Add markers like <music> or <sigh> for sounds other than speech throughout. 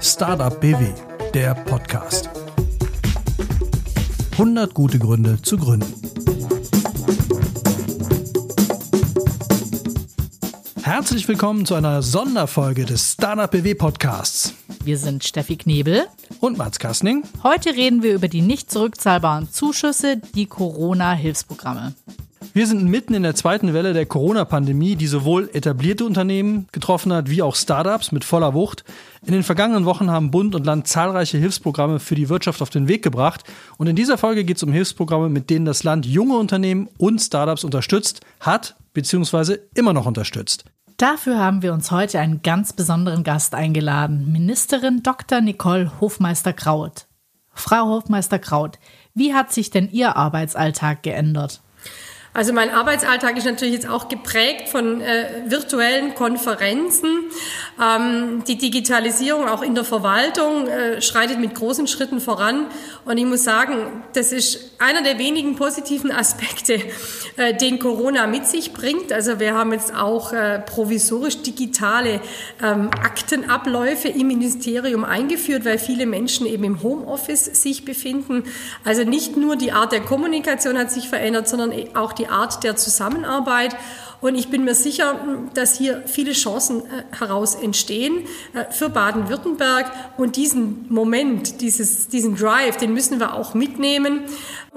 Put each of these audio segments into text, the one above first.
Startup BW, der Podcast. 100 gute Gründe zu gründen. Herzlich willkommen zu einer Sonderfolge des Startup BW Podcasts. Wir sind Steffi Knebel und Mats Kastning. Heute reden wir über die nicht zurückzahlbaren Zuschüsse, die Corona-Hilfsprogramme. Wir sind mitten in der zweiten Welle der Corona-Pandemie, die sowohl etablierte Unternehmen getroffen hat, wie auch Startups mit voller Wucht. In den vergangenen Wochen haben Bund und Land zahlreiche Hilfsprogramme für die Wirtschaft auf den Weg gebracht. Und in dieser Folge geht es um Hilfsprogramme, mit denen das Land junge Unternehmen und Startups unterstützt hat, bzw. immer noch unterstützt. Dafür haben wir uns heute einen ganz besonderen Gast eingeladen, Ministerin Dr. Nicole Hofmeister-Kraut. Frau Hofmeister-Kraut, wie hat sich denn Ihr Arbeitsalltag geändert? Also mein Arbeitsalltag ist natürlich jetzt auch geprägt von äh, virtuellen Konferenzen. Ähm, die Digitalisierung auch in der Verwaltung äh, schreitet mit großen Schritten voran. Und ich muss sagen, das ist einer der wenigen positiven <laughs> Aspekte, äh, den Corona mit sich bringt. Also wir haben jetzt auch äh, provisorisch digitale ähm, Aktenabläufe im Ministerium eingeführt, weil viele Menschen eben im Homeoffice sich befinden. Also nicht nur die Art der Kommunikation hat sich verändert, sondern auch die Art der Zusammenarbeit. Und ich bin mir sicher, dass hier viele Chancen äh, heraus entstehen äh, für Baden-Württemberg. Und diesen Moment, dieses, diesen Drive, den müssen wir auch mitnehmen.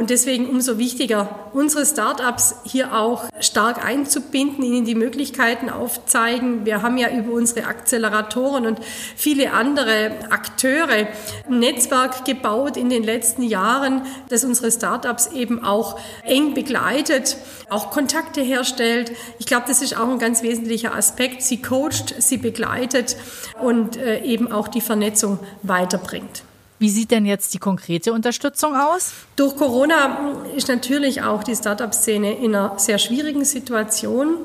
Und deswegen umso wichtiger, unsere Startups hier auch stark einzubinden, ihnen die Möglichkeiten aufzeigen. Wir haben ja über unsere Akzeleratoren und viele andere Akteure ein Netzwerk gebaut in den letzten Jahren, das unsere Startups eben auch eng begleitet, auch Kontakte herstellt. Ich glaube, das ist auch ein ganz wesentlicher Aspekt. Sie coacht, sie begleitet und äh, eben auch die Vernetzung weiterbringt. Wie sieht denn jetzt die konkrete Unterstützung aus? Durch Corona ist natürlich auch die Startup-Szene in einer sehr schwierigen Situation,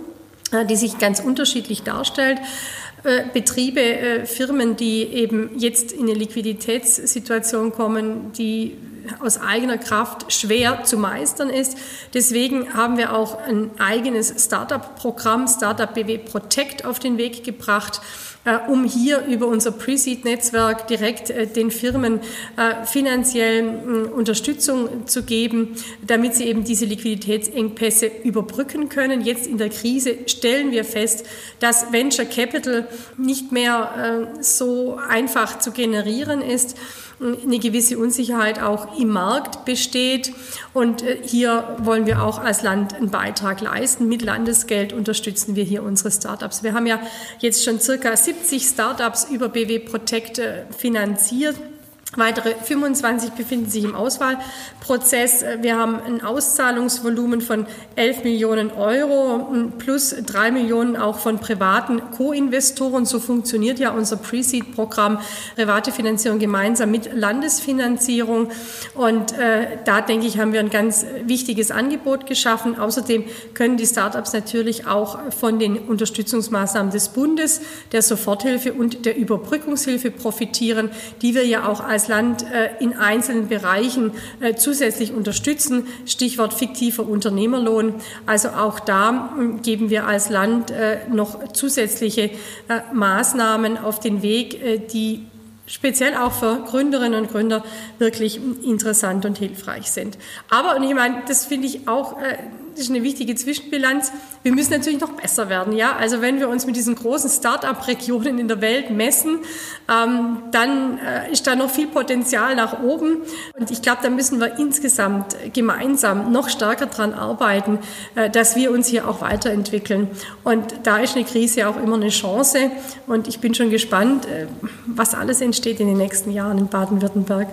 äh, die sich ganz unterschiedlich darstellt. Äh, Betriebe, äh, Firmen, die eben jetzt in eine Liquiditätssituation kommen, die aus eigener Kraft schwer zu meistern ist. Deswegen haben wir auch ein eigenes Startup-Programm, Startup BW Protect, auf den Weg gebracht, äh, um hier über unser Pre-Seed-Netzwerk direkt äh, den Firmen äh, finanziell Unterstützung zu geben, damit sie eben diese Liquiditätsengpässe überbrücken können. Jetzt in der Krise stellen wir fest, dass Venture Capital nicht mehr so einfach zu generieren ist eine gewisse Unsicherheit auch im Markt besteht. Und äh, hier wollen wir auch als Land einen Beitrag leisten. Mit Landesgeld unterstützen wir hier unsere Startups. Wir haben ja jetzt schon circa 70 Startups über BW Protect äh, finanziert. Weitere 25 befinden sich im Auswahlprozess. Wir haben ein Auszahlungsvolumen von 11 Millionen Euro plus 3 Millionen auch von privaten Co-Investoren. So funktioniert ja unser Pre-Seed-Programm private Finanzierung gemeinsam mit Landesfinanzierung. Und äh, da denke ich, haben wir ein ganz wichtiges Angebot geschaffen. Außerdem können die Startups natürlich auch von den Unterstützungsmaßnahmen des Bundes, der Soforthilfe und der Überbrückungshilfe profitieren, die wir ja auch als Land äh, in einzelnen Bereichen äh, zusätzlich unterstützen. Stichwort fiktiver Unternehmerlohn. Also auch da hm, geben wir als Land äh, noch zusätzliche Maßnahmen auf den Weg, die speziell auch für Gründerinnen und Gründer wirklich interessant und hilfreich sind. Aber, und ich meine, das finde ich auch das ist eine wichtige Zwischenbilanz. Wir müssen natürlich noch besser werden. Ja? Also wenn wir uns mit diesen großen Start-up-Regionen in der Welt messen, ähm, dann äh, ist da noch viel Potenzial nach oben. Und ich glaube, da müssen wir insgesamt gemeinsam noch stärker dran arbeiten, äh, dass wir uns hier auch weiterentwickeln. Und da ist eine Krise auch immer eine Chance. Und ich bin schon gespannt, äh, was alles entsteht in den nächsten Jahren in Baden-Württemberg.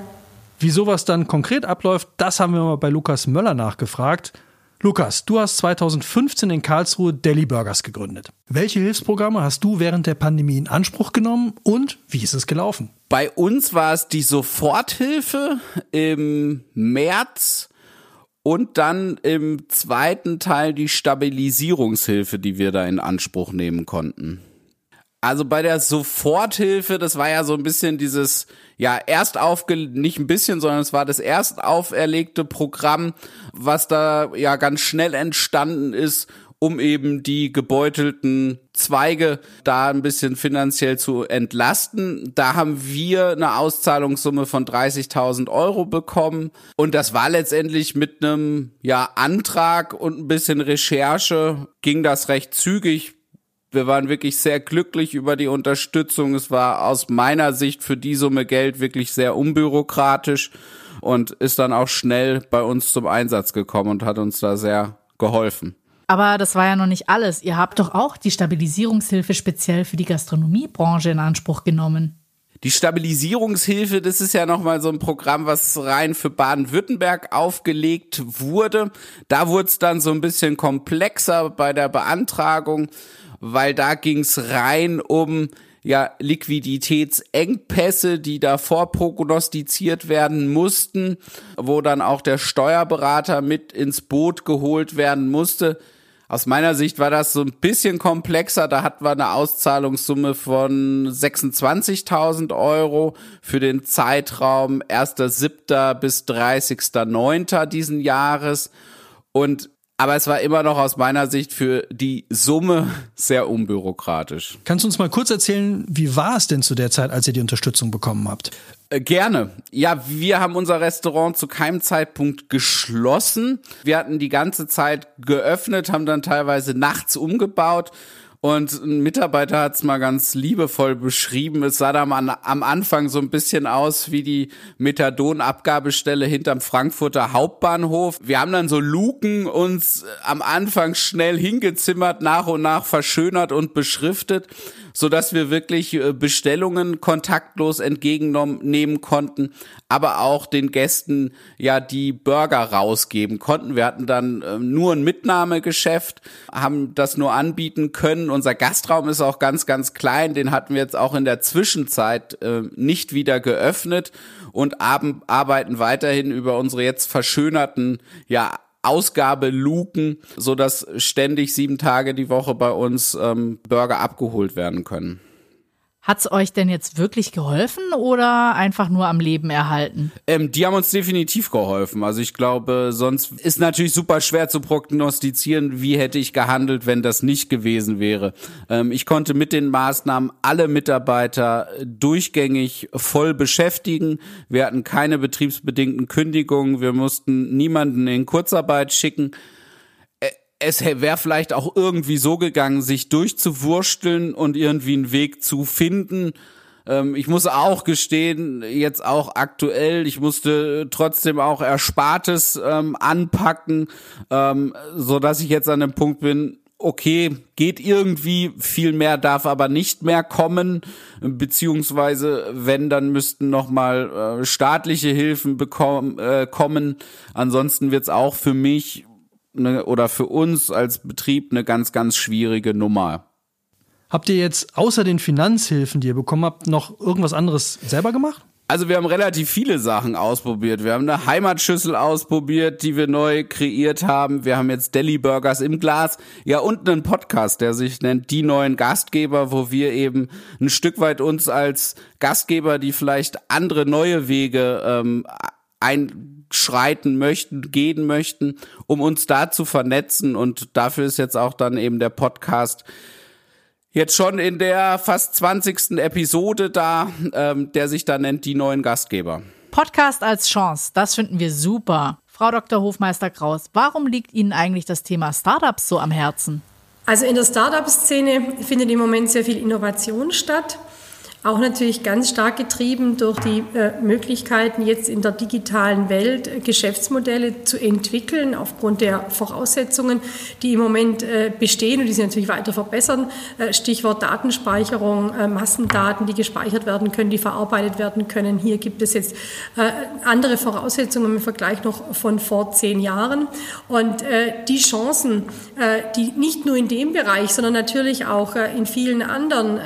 Wie sowas dann konkret abläuft, das haben wir mal bei Lukas Möller nachgefragt. Lukas, du hast 2015 in Karlsruhe Deli Burgers gegründet. Welche Hilfsprogramme hast du während der Pandemie in Anspruch genommen und wie ist es gelaufen? Bei uns war es die Soforthilfe im März und dann im zweiten Teil die Stabilisierungshilfe, die wir da in Anspruch nehmen konnten. Also bei der Soforthilfe, das war ja so ein bisschen dieses, ja, erst aufge, nicht ein bisschen, sondern es war das erst auferlegte Programm, was da ja ganz schnell entstanden ist, um eben die gebeutelten Zweige da ein bisschen finanziell zu entlasten. Da haben wir eine Auszahlungssumme von 30.000 Euro bekommen und das war letztendlich mit einem ja Antrag und ein bisschen Recherche ging das recht zügig. Wir waren wirklich sehr glücklich über die Unterstützung. Es war aus meiner Sicht für die Summe Geld wirklich sehr unbürokratisch und ist dann auch schnell bei uns zum Einsatz gekommen und hat uns da sehr geholfen. Aber das war ja noch nicht alles. Ihr habt doch auch die Stabilisierungshilfe speziell für die Gastronomiebranche in Anspruch genommen. Die Stabilisierungshilfe, das ist ja nochmal so ein Programm, was rein für Baden-Württemberg aufgelegt wurde. Da wurde es dann so ein bisschen komplexer bei der Beantragung, weil da ging es rein um ja Liquiditätsengpässe, die davor prognostiziert werden mussten, wo dann auch der Steuerberater mit ins Boot geholt werden musste. Aus meiner Sicht war das so ein bisschen komplexer. Da hatten wir eine Auszahlungssumme von 26.000 Euro für den Zeitraum 1.7. bis 30.9. diesen Jahres. Und aber es war immer noch aus meiner Sicht für die Summe sehr unbürokratisch. Kannst du uns mal kurz erzählen, wie war es denn zu der Zeit, als ihr die Unterstützung bekommen habt? Äh, gerne. Ja, wir haben unser Restaurant zu keinem Zeitpunkt geschlossen. Wir hatten die ganze Zeit geöffnet, haben dann teilweise nachts umgebaut und ein Mitarbeiter hat es mal ganz liebevoll beschrieben. Es sah da am, am Anfang so ein bisschen aus wie die Methadon-Abgabestelle hinterm Frankfurter Hauptbahnhof. Wir haben dann so Luken uns am Anfang schnell hingezimmert, nach und nach verschönert und beschriftet so dass wir wirklich äh, Bestellungen kontaktlos entgegennehmen konnten, aber auch den Gästen ja die Burger rausgeben konnten. Wir hatten dann äh, nur ein Mitnahmegeschäft, haben das nur anbieten können. Unser Gastraum ist auch ganz, ganz klein. Den hatten wir jetzt auch in der Zwischenzeit äh, nicht wieder geöffnet und arbeiten weiterhin über unsere jetzt verschönerten ja Ausgabeluken, so dass ständig sieben Tage die Woche bei uns ähm, Burger abgeholt werden können. Hat's euch denn jetzt wirklich geholfen oder einfach nur am Leben erhalten? Ähm, die haben uns definitiv geholfen. Also ich glaube, sonst ist natürlich super schwer zu prognostizieren, wie hätte ich gehandelt, wenn das nicht gewesen wäre. Ähm, ich konnte mit den Maßnahmen alle Mitarbeiter durchgängig voll beschäftigen. Wir hatten keine betriebsbedingten Kündigungen. Wir mussten niemanden in Kurzarbeit schicken es wäre vielleicht auch irgendwie so gegangen, sich durchzuwursteln und irgendwie einen Weg zu finden. Ähm, ich muss auch gestehen, jetzt auch aktuell, ich musste trotzdem auch Erspartes ähm, anpacken, ähm, so dass ich jetzt an dem Punkt bin, okay, geht irgendwie, viel mehr darf aber nicht mehr kommen, beziehungsweise wenn, dann müssten nochmal äh, staatliche Hilfen bekommen, äh, kommen. Ansonsten wird's auch für mich eine, oder für uns als Betrieb eine ganz, ganz schwierige Nummer. Habt ihr jetzt außer den Finanzhilfen, die ihr bekommen habt, noch irgendwas anderes selber gemacht? Also wir haben relativ viele Sachen ausprobiert. Wir haben eine Heimatschüssel ausprobiert, die wir neu kreiert haben. Wir haben jetzt Deli Burgers im Glas. Ja, und einen Podcast, der sich nennt Die neuen Gastgeber, wo wir eben ein Stück weit uns als Gastgeber, die vielleicht andere neue Wege ähm, einschreiten möchten, gehen möchten, um uns da zu vernetzen. Und dafür ist jetzt auch dann eben der Podcast jetzt schon in der fast 20. Episode da, ähm, der sich da nennt Die neuen Gastgeber. Podcast als Chance, das finden wir super. Frau Dr. Hofmeister Kraus, warum liegt Ihnen eigentlich das Thema Startups so am Herzen? Also in der Startup-Szene findet im Moment sehr viel Innovation statt. Auch natürlich ganz stark getrieben durch die äh, Möglichkeiten, jetzt in der digitalen Welt äh, Geschäftsmodelle zu entwickeln, aufgrund der Voraussetzungen, die im Moment äh, bestehen und die sich natürlich weiter verbessern. Äh, Stichwort Datenspeicherung, äh, Massendaten, die gespeichert werden können, die verarbeitet werden können. Hier gibt es jetzt äh, andere Voraussetzungen im Vergleich noch von vor zehn Jahren. Und die Chancen, die nicht nur in dem Bereich, sondern natürlich auch in vielen anderen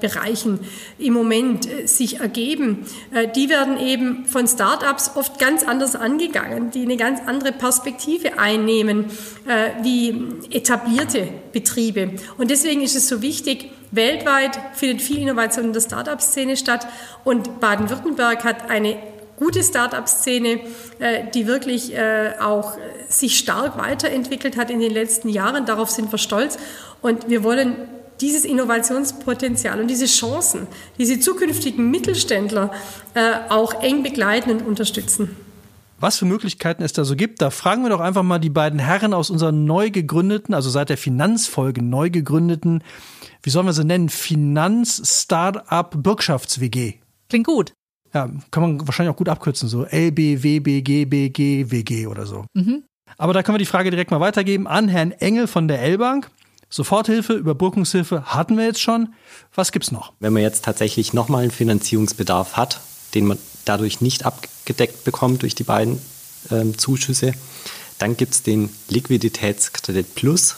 Bereichen, im Moment äh, sich ergeben, äh, die werden eben von Startups oft ganz anders angegangen, die eine ganz andere Perspektive einnehmen äh, wie etablierte Betriebe. Und deswegen ist es so wichtig, weltweit findet viel Innovation in der Startup-Szene statt und Baden-Württemberg hat eine gute Start-up-Szene, die wirklich auch sich stark weiterentwickelt hat in den letzten Jahren. Darauf sind wir stolz. Und wir wollen dieses Innovationspotenzial und diese Chancen, diese zukünftigen Mittelständler äh, auch eng begleiten und unterstützen. Was für Möglichkeiten es da so gibt, da fragen wir doch einfach mal die beiden Herren aus unserer neu gegründeten, also seit der Finanzfolge neu gegründeten, wie sollen wir sie nennen, Finanz-Startup Bürgschafts-WG. Klingt gut. Ja, kann man wahrscheinlich auch gut abkürzen, so LBWBGBG oder so. Mhm. Aber da können wir die Frage direkt mal weitergeben an Herrn Engel von der L-Bank. Soforthilfe, Überbrückungshilfe hatten wir jetzt schon. Was gibt's noch? Wenn man jetzt tatsächlich nochmal einen Finanzierungsbedarf hat, den man dadurch nicht abgedeckt bekommt durch die beiden ähm, Zuschüsse, dann gibt es den Liquiditätskredit Plus,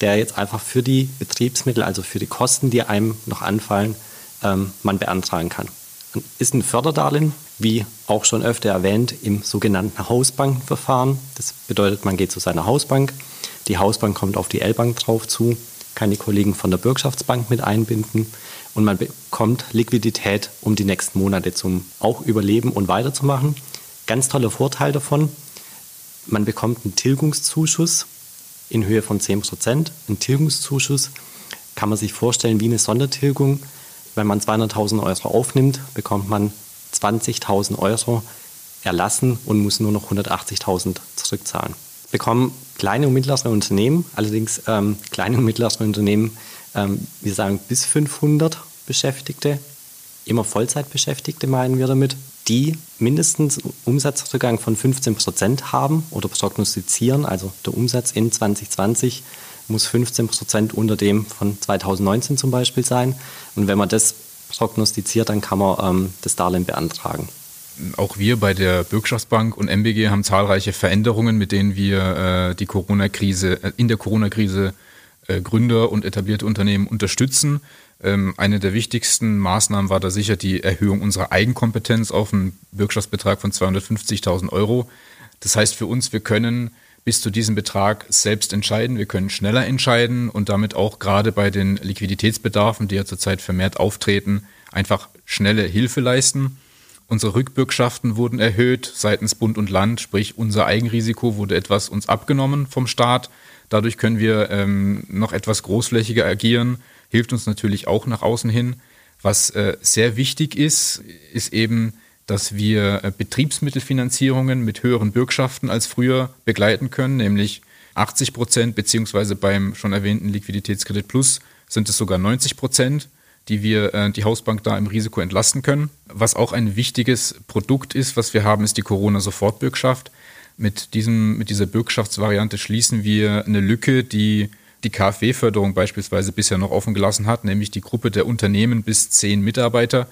der jetzt einfach für die Betriebsmittel, also für die Kosten, die einem noch anfallen, ähm, man beantragen kann. Ist ein Förderdarlehen, wie auch schon öfter erwähnt, im sogenannten Hausbankenverfahren. Das bedeutet, man geht zu seiner Hausbank, die Hausbank kommt auf die L-Bank drauf zu, kann die Kollegen von der Bürgschaftsbank mit einbinden und man bekommt Liquidität, um die nächsten Monate zum auch überleben und weiterzumachen. Ganz toller Vorteil davon, man bekommt einen Tilgungszuschuss in Höhe von 10 Prozent. Ein Tilgungszuschuss kann man sich vorstellen wie eine Sondertilgung. Wenn man 200.000 Euro aufnimmt, bekommt man 20.000 Euro erlassen und muss nur noch 180.000 zurückzahlen. Bekommen kleine und mittlere Unternehmen, allerdings ähm, kleine und mittlere Unternehmen, ähm, wir sagen bis 500 Beschäftigte, immer Vollzeitbeschäftigte meinen wir damit, die mindestens Umsatzrückgang von 15 Prozent haben oder prognostizieren. Also der Umsatz in 2020 muss 15 Prozent unter dem von 2019 zum Beispiel sein. Und wenn man das prognostiziert, dann kann man ähm, das Darlehen beantragen. Auch wir bei der Bürgschaftsbank und MBG haben zahlreiche Veränderungen, mit denen wir äh, die Corona-Krise, äh, in der Corona-Krise äh, Gründer und etablierte Unternehmen unterstützen. Ähm, eine der wichtigsten Maßnahmen war da sicher die Erhöhung unserer Eigenkompetenz auf einen Bürgschaftsbetrag von 250.000 Euro. Das heißt für uns, wir können bis zu diesem Betrag selbst entscheiden. Wir können schneller entscheiden und damit auch gerade bei den Liquiditätsbedarfen, die ja zurzeit vermehrt auftreten, einfach schnelle Hilfe leisten. Unsere Rückbürgschaften wurden erhöht seitens Bund und Land, sprich unser Eigenrisiko wurde etwas uns abgenommen vom Staat. Dadurch können wir ähm, noch etwas großflächiger agieren, hilft uns natürlich auch nach außen hin. Was äh, sehr wichtig ist, ist eben, dass wir äh, Betriebsmittelfinanzierungen mit höheren Bürgschaften als früher begleiten können, nämlich 80 Prozent, beziehungsweise beim schon erwähnten Liquiditätskredit Plus sind es sogar 90 Prozent, die wir äh, die Hausbank da im Risiko entlasten können. Was auch ein wichtiges Produkt ist, was wir haben, ist die Corona-Sofortbürgschaft. Mit, diesem, mit dieser Bürgschaftsvariante schließen wir eine Lücke, die die KfW-Förderung beispielsweise bisher noch offen gelassen hat, nämlich die Gruppe der Unternehmen bis zehn Mitarbeiter.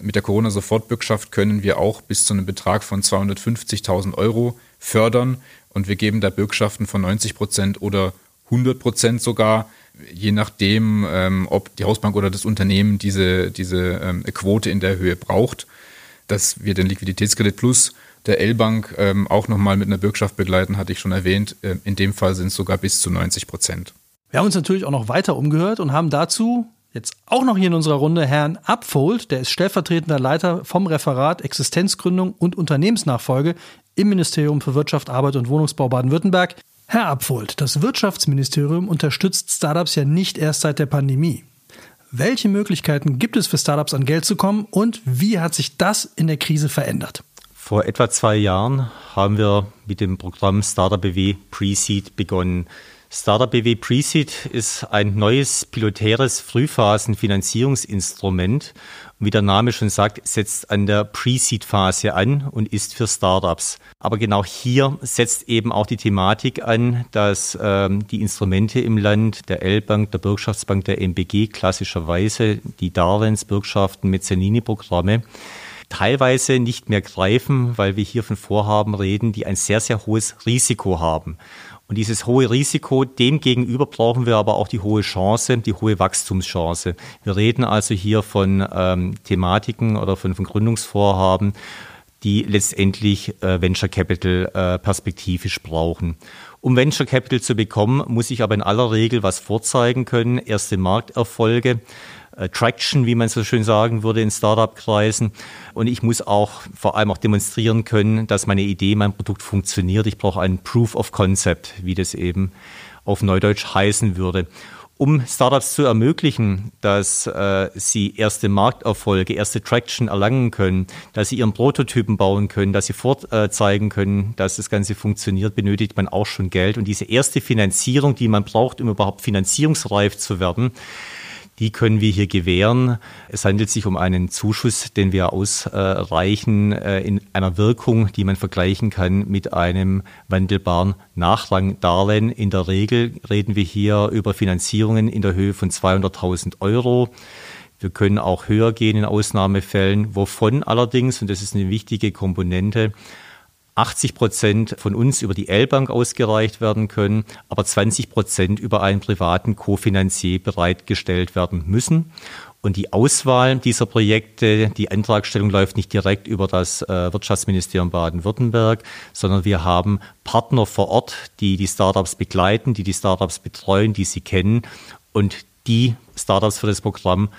Mit der Corona-Sofortbürgschaft können wir auch bis zu einem Betrag von 250.000 Euro fördern und wir geben da Bürgschaften von 90 Prozent oder 100 Prozent sogar, je nachdem, ähm, ob die Hausbank oder das Unternehmen diese, diese ähm, Quote in der Höhe braucht, dass wir den Liquiditätskredit Plus der L-Bank ähm, auch nochmal mit einer Bürgschaft begleiten, hatte ich schon erwähnt. Äh, in dem Fall sind es sogar bis zu 90 Prozent. Wir haben uns natürlich auch noch weiter umgehört und haben dazu jetzt auch noch hier in unserer Runde Herrn Abfold, der ist stellvertretender Leiter vom Referat Existenzgründung und Unternehmensnachfolge im Ministerium für Wirtschaft, Arbeit und Wohnungsbau Baden-Württemberg. Herr Abfold, das Wirtschaftsministerium unterstützt Startups ja nicht erst seit der Pandemie. Welche Möglichkeiten gibt es für Startups an Geld zu kommen und wie hat sich das in der Krise verändert? Vor etwa zwei Jahren haben wir mit dem Programm Startup BW Pre-Seed begonnen. Startup BW Pre-Seed ist ein neues pilotäres Frühphasenfinanzierungsinstrument. Wie der Name schon sagt, setzt an der Pre-Seed-Phase an und ist für Startups. Aber genau hier setzt eben auch die Thematik an, dass ähm, die Instrumente im Land, der L-Bank, der Bürgschaftsbank, der MBG klassischerweise, die Darlehensbürgschaften, Mezzaninni-Programme, teilweise nicht mehr greifen, weil wir hier von Vorhaben reden, die ein sehr, sehr hohes Risiko haben. Und dieses hohe Risiko, dem gegenüber brauchen wir aber auch die hohe Chance, die hohe Wachstumschance. Wir reden also hier von ähm, Thematiken oder von, von Gründungsvorhaben, die letztendlich äh, Venture Capital äh, perspektivisch brauchen. Um Venture Capital zu bekommen, muss ich aber in aller Regel was vorzeigen können, erste Markterfolge. Äh, Traction, wie man so schön sagen würde in Startup-Kreisen. Und ich muss auch vor allem auch demonstrieren können, dass meine Idee, mein Produkt funktioniert. Ich brauche ein Proof of Concept, wie das eben auf Neudeutsch heißen würde. Um Startups zu ermöglichen, dass äh, sie erste Markterfolge, erste Traction erlangen können, dass sie ihren Prototypen bauen können, dass sie vorzeigen können, dass das Ganze funktioniert, benötigt man auch schon Geld. Und diese erste Finanzierung, die man braucht, um überhaupt finanzierungsreif zu werden, die können wir hier gewähren. Es handelt sich um einen Zuschuss, den wir ausreichen äh, in einer Wirkung, die man vergleichen kann mit einem wandelbaren Nachrangdarlehen. In der Regel reden wir hier über Finanzierungen in der Höhe von 200.000 Euro. Wir können auch höher gehen in Ausnahmefällen, wovon allerdings, und das ist eine wichtige Komponente, 80 Prozent von uns über die L-Bank ausgereicht werden können, aber 20 Prozent über einen privaten Kofinanzier bereitgestellt werden müssen. Und die Auswahl dieser Projekte, die Antragstellung läuft nicht direkt über das äh, Wirtschaftsministerium Baden-Württemberg, sondern wir haben Partner vor Ort, die die Startups begleiten, die die Startups betreuen, die sie kennen und die Startups für das Programm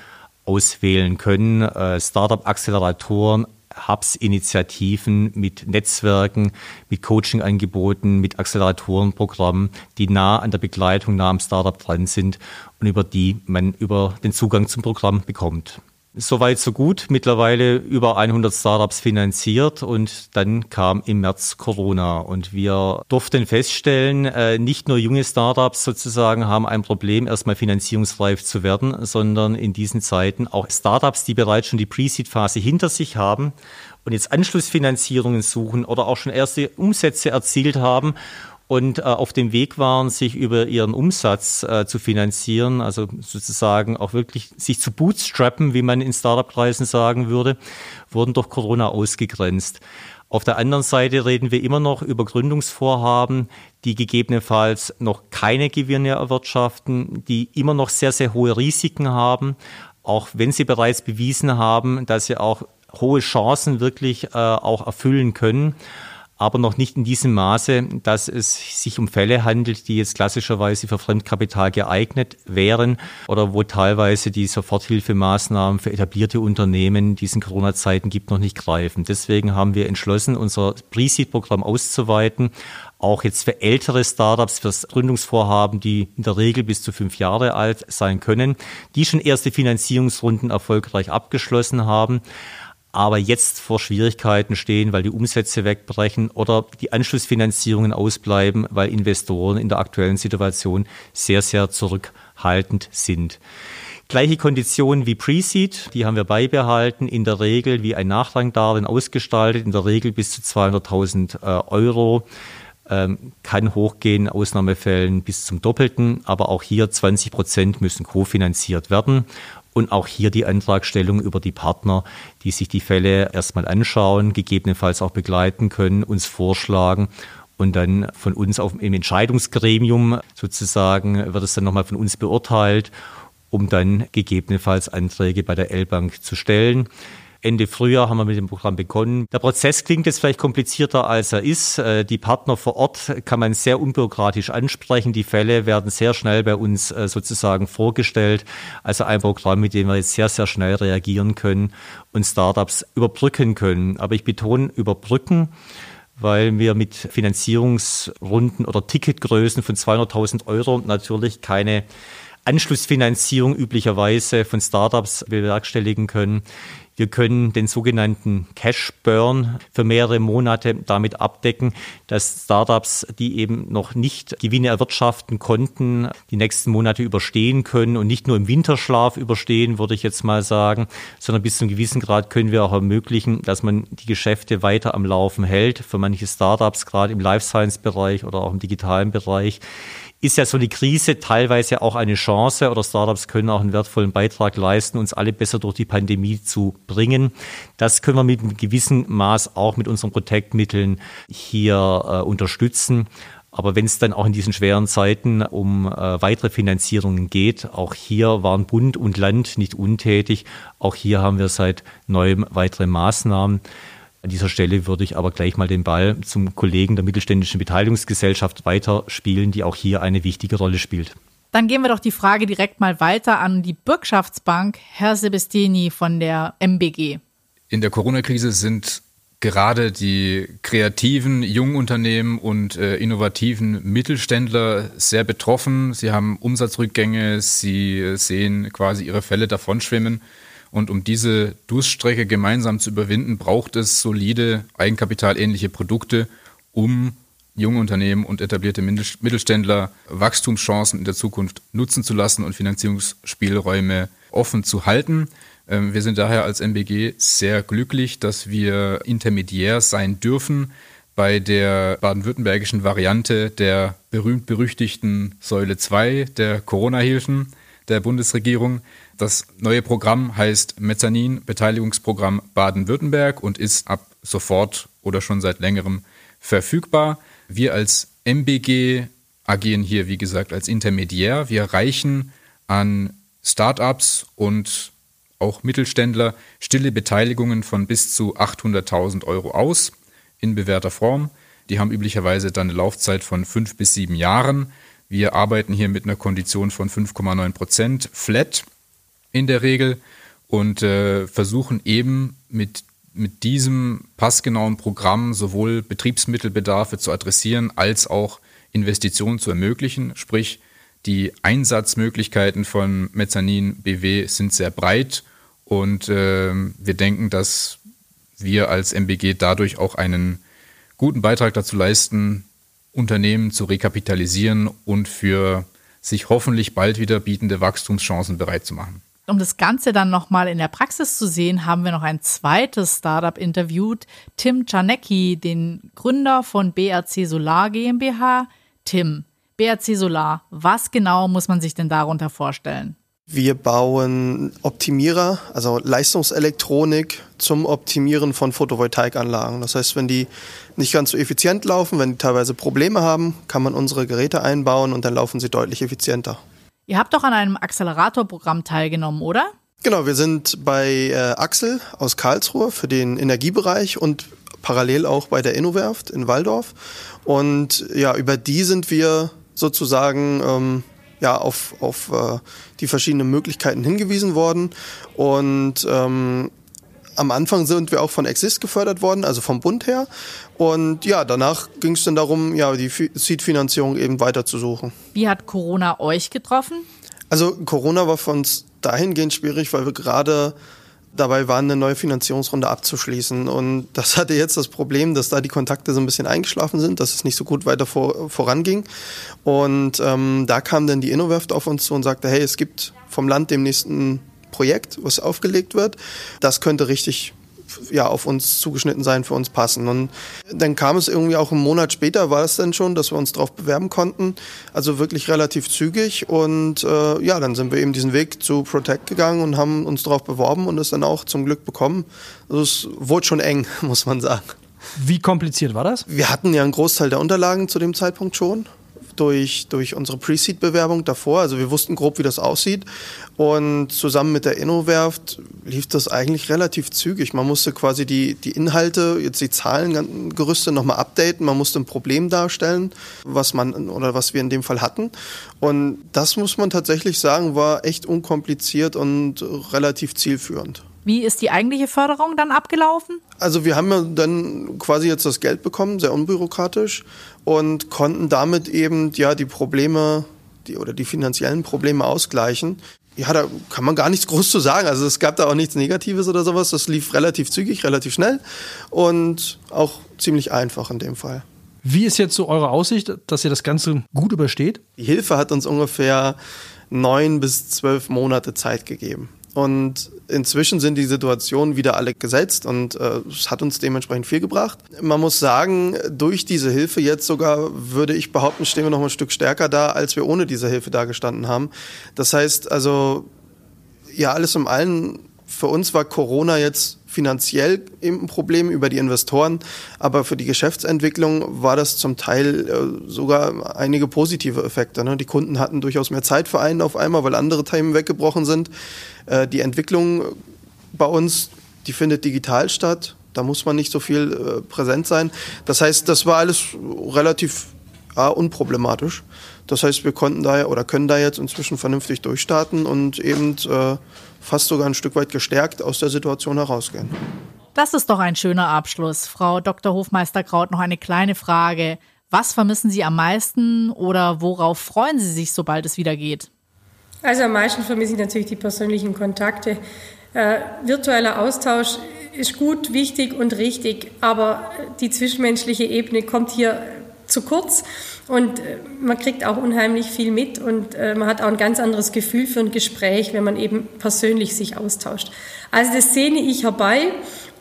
auswählen können. Äh, Startup-Acceleratoren, Hubs-Initiativen mit Netzwerken, mit Coaching-Angeboten, mit Acceleratorenprogrammen, die nah an der Begleitung, nah am Startup dran sind und über die man über den Zugang zum Programm bekommt. Soweit, so gut. Mittlerweile über 100 Startups finanziert und dann kam im März Corona und wir durften feststellen, äh, nicht nur junge Startups sozusagen haben ein Problem, erstmal finanzierungsreif zu werden, sondern in diesen Zeiten auch Startups, die bereits schon die Pre-Seed-Phase hinter sich haben und jetzt Anschlussfinanzierungen suchen oder auch schon erste Umsätze erzielt haben und äh, auf dem Weg waren, sich über ihren Umsatz äh, zu finanzieren, also sozusagen auch wirklich sich zu bootstrappen, wie man in Startup-Kreisen sagen würde, wurden durch Corona ausgegrenzt. Auf der anderen Seite reden wir immer noch über Gründungsvorhaben, die gegebenenfalls noch keine Gewinne erwirtschaften, die immer noch sehr, sehr hohe Risiken haben, auch wenn sie bereits bewiesen haben, dass sie auch hohe Chancen wirklich äh, auch erfüllen können aber noch nicht in diesem Maße, dass es sich um Fälle handelt, die jetzt klassischerweise für Fremdkapital geeignet wären oder wo teilweise die Soforthilfemaßnahmen für etablierte Unternehmen diesen Corona-Zeiten gibt, noch nicht greifen. Deswegen haben wir entschlossen, unser Pre-Seed-Programm auszuweiten, auch jetzt für ältere Startups, fürs Gründungsvorhaben, die in der Regel bis zu fünf Jahre alt sein können, die schon erste Finanzierungsrunden erfolgreich abgeschlossen haben aber jetzt vor Schwierigkeiten stehen, weil die Umsätze wegbrechen oder die Anschlussfinanzierungen ausbleiben, weil Investoren in der aktuellen Situation sehr, sehr zurückhaltend sind. Gleiche Konditionen wie Pre-Seed, die haben wir beibehalten, in der Regel wie ein Nachrangdarlehen ausgestaltet, in der Regel bis zu 200.000 äh, Euro ähm, kann hochgehen, Ausnahmefällen bis zum Doppelten, aber auch hier 20 Prozent müssen kofinanziert werden. Und auch hier die Antragstellung über die Partner, die sich die Fälle erstmal anschauen, gegebenenfalls auch begleiten können, uns vorschlagen und dann von uns auf, im Entscheidungsgremium sozusagen wird es dann nochmal von uns beurteilt, um dann gegebenenfalls Anträge bei der L-Bank zu stellen. Ende Frühjahr haben wir mit dem Programm begonnen. Der Prozess klingt jetzt vielleicht komplizierter, als er ist. Äh, die Partner vor Ort kann man sehr unbürokratisch ansprechen. Die Fälle werden sehr schnell bei uns äh, sozusagen vorgestellt. Also ein Programm, mit dem wir jetzt sehr, sehr schnell reagieren können und Startups überbrücken können. Aber ich betone überbrücken weil wir mit Finanzierungsrunden oder Ticketgrößen von 200.000 Euro natürlich keine Anschlussfinanzierung üblicherweise von Startups bewerkstelligen können. Wir können den sogenannten Cash Burn für mehrere Monate damit abdecken, dass Startups, die eben noch nicht Gewinne erwirtschaften konnten, die nächsten Monate überstehen können und nicht nur im Winterschlaf überstehen, würde ich jetzt mal sagen, sondern bis zu einem gewissen Grad können wir auch ermöglichen, dass man die Geschäfte weiter am Laufen hält. Für manche Startups, gerade im Life Science Bereich oder auch im digitalen Bereich, ist ja so eine Krise teilweise auch eine Chance oder Startups können auch einen wertvollen Beitrag leisten, uns alle besser durch die Pandemie zu bringen. Das können wir mit einem gewissen Maß auch mit unseren Protect-Mitteln hier äh, unterstützen. Aber wenn es dann auch in diesen schweren Zeiten um äh, weitere Finanzierungen geht, auch hier waren Bund und Land nicht untätig. Auch hier haben wir seit neuem weitere Maßnahmen. An dieser Stelle würde ich aber gleich mal den Ball zum Kollegen der Mittelständischen Beteiligungsgesellschaft weiterspielen, die auch hier eine wichtige Rolle spielt. Dann gehen wir doch die Frage direkt mal weiter an die Bürgschaftsbank, Herr Sebestini von der MBG. In der Corona-Krise sind gerade die kreativen jungen Unternehmen und äh, innovativen Mittelständler sehr betroffen. Sie haben Umsatzrückgänge, sie äh, sehen quasi ihre Fälle davonschwimmen. Und um diese Durststrecke gemeinsam zu überwinden, braucht es solide, eigenkapitalähnliche Produkte, um junge Unternehmen und etablierte Mittelständler Wachstumschancen in der Zukunft nutzen zu lassen und Finanzierungsspielräume offen zu halten. Ähm, wir sind daher als MBG sehr glücklich, dass wir intermediär sein dürfen bei der baden-württembergischen Variante der berühmt-berüchtigten Säule 2 der Corona-Hilfen der Bundesregierung. Das neue Programm heißt Mezzanin Beteiligungsprogramm Baden-Württemberg und ist ab sofort oder schon seit längerem verfügbar. Wir als MBG agieren hier, wie gesagt, als Intermediär. Wir reichen an Startups und auch Mittelständler stille Beteiligungen von bis zu 800.000 Euro aus in bewährter Form. Die haben üblicherweise dann eine Laufzeit von fünf bis sieben Jahren. Wir arbeiten hier mit einer Kondition von 5,9 Prozent flat in der Regel und äh, versuchen eben mit, mit diesem passgenauen Programm sowohl Betriebsmittelbedarfe zu adressieren als auch Investitionen zu ermöglichen. Sprich, die Einsatzmöglichkeiten von Mezzanin BW sind sehr breit und äh, wir denken, dass wir als MBG dadurch auch einen guten Beitrag dazu leisten, Unternehmen zu rekapitalisieren und für sich hoffentlich bald wieder bietende Wachstumschancen bereit zu machen. Um das Ganze dann nochmal in der Praxis zu sehen, haben wir noch ein zweites Startup interviewt, Tim Czarnecki, den Gründer von BRC Solar GmbH. Tim, BRC Solar, was genau muss man sich denn darunter vorstellen? Wir bauen Optimierer, also Leistungselektronik zum Optimieren von Photovoltaikanlagen. Das heißt, wenn die nicht ganz so effizient laufen, wenn die teilweise Probleme haben, kann man unsere Geräte einbauen und dann laufen sie deutlich effizienter. Ihr habt doch an einem Accelerator-Programm teilgenommen, oder? Genau, wir sind bei äh, Axel aus Karlsruhe für den Energiebereich und parallel auch bei der Innowerft in Waldorf. Und ja, über die sind wir sozusagen ähm, ja, auf, auf äh, die verschiedenen Möglichkeiten hingewiesen worden. Und ähm, am Anfang sind wir auch von Exist gefördert worden, also vom Bund her. Und ja, danach ging es dann darum, ja, die Seed-Finanzierung eben weiter zu suchen. Wie hat Corona euch getroffen? Also Corona war für uns dahingehend schwierig, weil wir gerade dabei waren, eine neue Finanzierungsrunde abzuschließen. Und das hatte jetzt das Problem, dass da die Kontakte so ein bisschen eingeschlafen sind, dass es nicht so gut weiter vor, voranging. Und ähm, da kam dann die Innowerft auf uns zu und sagte, hey, es gibt vom Land demnächst ein Projekt, was aufgelegt wird. Das könnte richtig ja, auf uns zugeschnitten sein, für uns passen. Und dann kam es irgendwie auch einen Monat später, war es dann schon, dass wir uns darauf bewerben konnten. Also wirklich relativ zügig. Und äh, ja, dann sind wir eben diesen Weg zu Protect gegangen und haben uns darauf beworben und es dann auch zum Glück bekommen. Also es wurde schon eng, <laughs> muss man sagen. Wie kompliziert war das? Wir hatten ja einen Großteil der Unterlagen zu dem Zeitpunkt schon durch, durch unsere Pre-Seed-Bewerbung davor. Also wir wussten grob, wie das aussieht. Und zusammen mit der Innowerft lief das eigentlich relativ zügig. Man musste quasi die, die Inhalte, jetzt die Zahlengerüste nochmal updaten. Man musste ein Problem darstellen, was man oder was wir in dem Fall hatten. Und das muss man tatsächlich sagen, war echt unkompliziert und relativ zielführend. Wie ist die eigentliche Förderung dann abgelaufen? Also wir haben ja dann quasi jetzt das Geld bekommen, sehr unbürokratisch und konnten damit eben ja die Probleme die, oder die finanziellen Probleme ausgleichen. Ja, da kann man gar nichts groß zu sagen. Also es gab da auch nichts Negatives oder sowas. Das lief relativ zügig, relativ schnell und auch ziemlich einfach in dem Fall. Wie ist jetzt so eure Aussicht, dass ihr das Ganze gut übersteht? Die Hilfe hat uns ungefähr neun bis zwölf Monate Zeit gegeben. Und inzwischen sind die Situationen wieder alle gesetzt und äh, es hat uns dementsprechend viel gebracht. Man muss sagen, durch diese Hilfe jetzt sogar, würde ich behaupten, stehen wir noch ein Stück stärker da, als wir ohne diese Hilfe da gestanden haben. Das heißt also, ja, alles im Allen, für uns war Corona jetzt finanziell eben ein Problem über die Investoren, aber für die Geschäftsentwicklung war das zum Teil äh, sogar einige positive Effekte. Ne? Die Kunden hatten durchaus mehr Zeit für einen auf einmal, weil andere Themen weggebrochen sind. Äh, die Entwicklung bei uns, die findet digital statt. Da muss man nicht so viel äh, präsent sein. Das heißt, das war alles relativ unproblematisch. Das heißt, wir konnten da oder können da jetzt inzwischen vernünftig durchstarten und eben fast sogar ein Stück weit gestärkt aus der Situation herausgehen. Das ist doch ein schöner Abschluss. Frau Dr. Hofmeister Kraut, noch eine kleine Frage. Was vermissen Sie am meisten oder worauf freuen Sie sich, sobald es wieder geht? Also am meisten vermisse ich natürlich die persönlichen Kontakte. Äh, virtueller Austausch ist gut, wichtig und richtig, aber die zwischenmenschliche Ebene kommt hier zu kurz und äh, man kriegt auch unheimlich viel mit und äh, man hat auch ein ganz anderes Gefühl für ein Gespräch, wenn man eben persönlich sich austauscht. Also das sehne ich herbei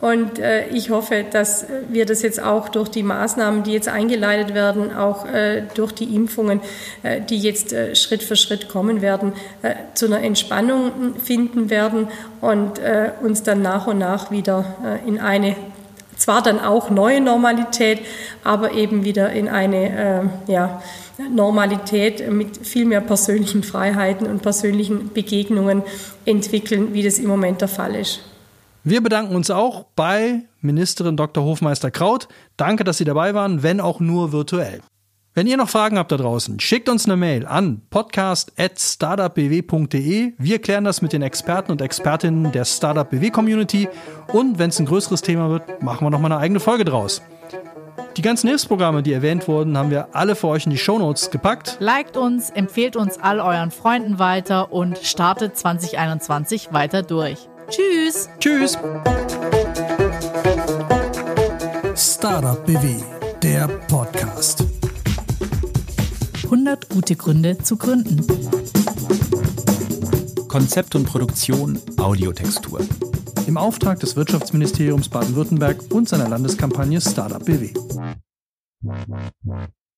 und äh, ich hoffe, dass wir das jetzt auch durch die Maßnahmen, die jetzt eingeleitet werden, auch durch die Impfungen, die jetzt Schritt für Schritt kommen werden, zu einer Entspannung finden werden und uns dann nach und nach wieder in eine zwar dann auch neue Normalität, aber eben wieder in eine äh, ja, Normalität mit viel mehr persönlichen Freiheiten und persönlichen Begegnungen entwickeln, wie das im Moment der Fall ist. Wir bedanken uns auch bei Ministerin Dr. Hofmeister Kraut. Danke, dass Sie dabei waren, wenn auch nur virtuell. Wenn ihr noch Fragen habt da draußen, schickt uns eine Mail an podcast.startupbw.de. Wir klären das mit den Experten und Expertinnen der Startup BW Community. Und wenn es ein größeres Thema wird, machen wir noch mal eine eigene Folge draus. Die ganzen Hilfsprogramme, die erwähnt wurden, haben wir alle für euch in die Shownotes gepackt. Liked uns, empfehlt uns all euren Freunden weiter und startet 2021 weiter durch. Tschüss. Tschüss. Startup BW, der Podcast. 100 gute Gründe zu gründen. Konzept und Produktion Audiotextur. Im Auftrag des Wirtschaftsministeriums Baden-Württemberg und seiner Landeskampagne Startup BW.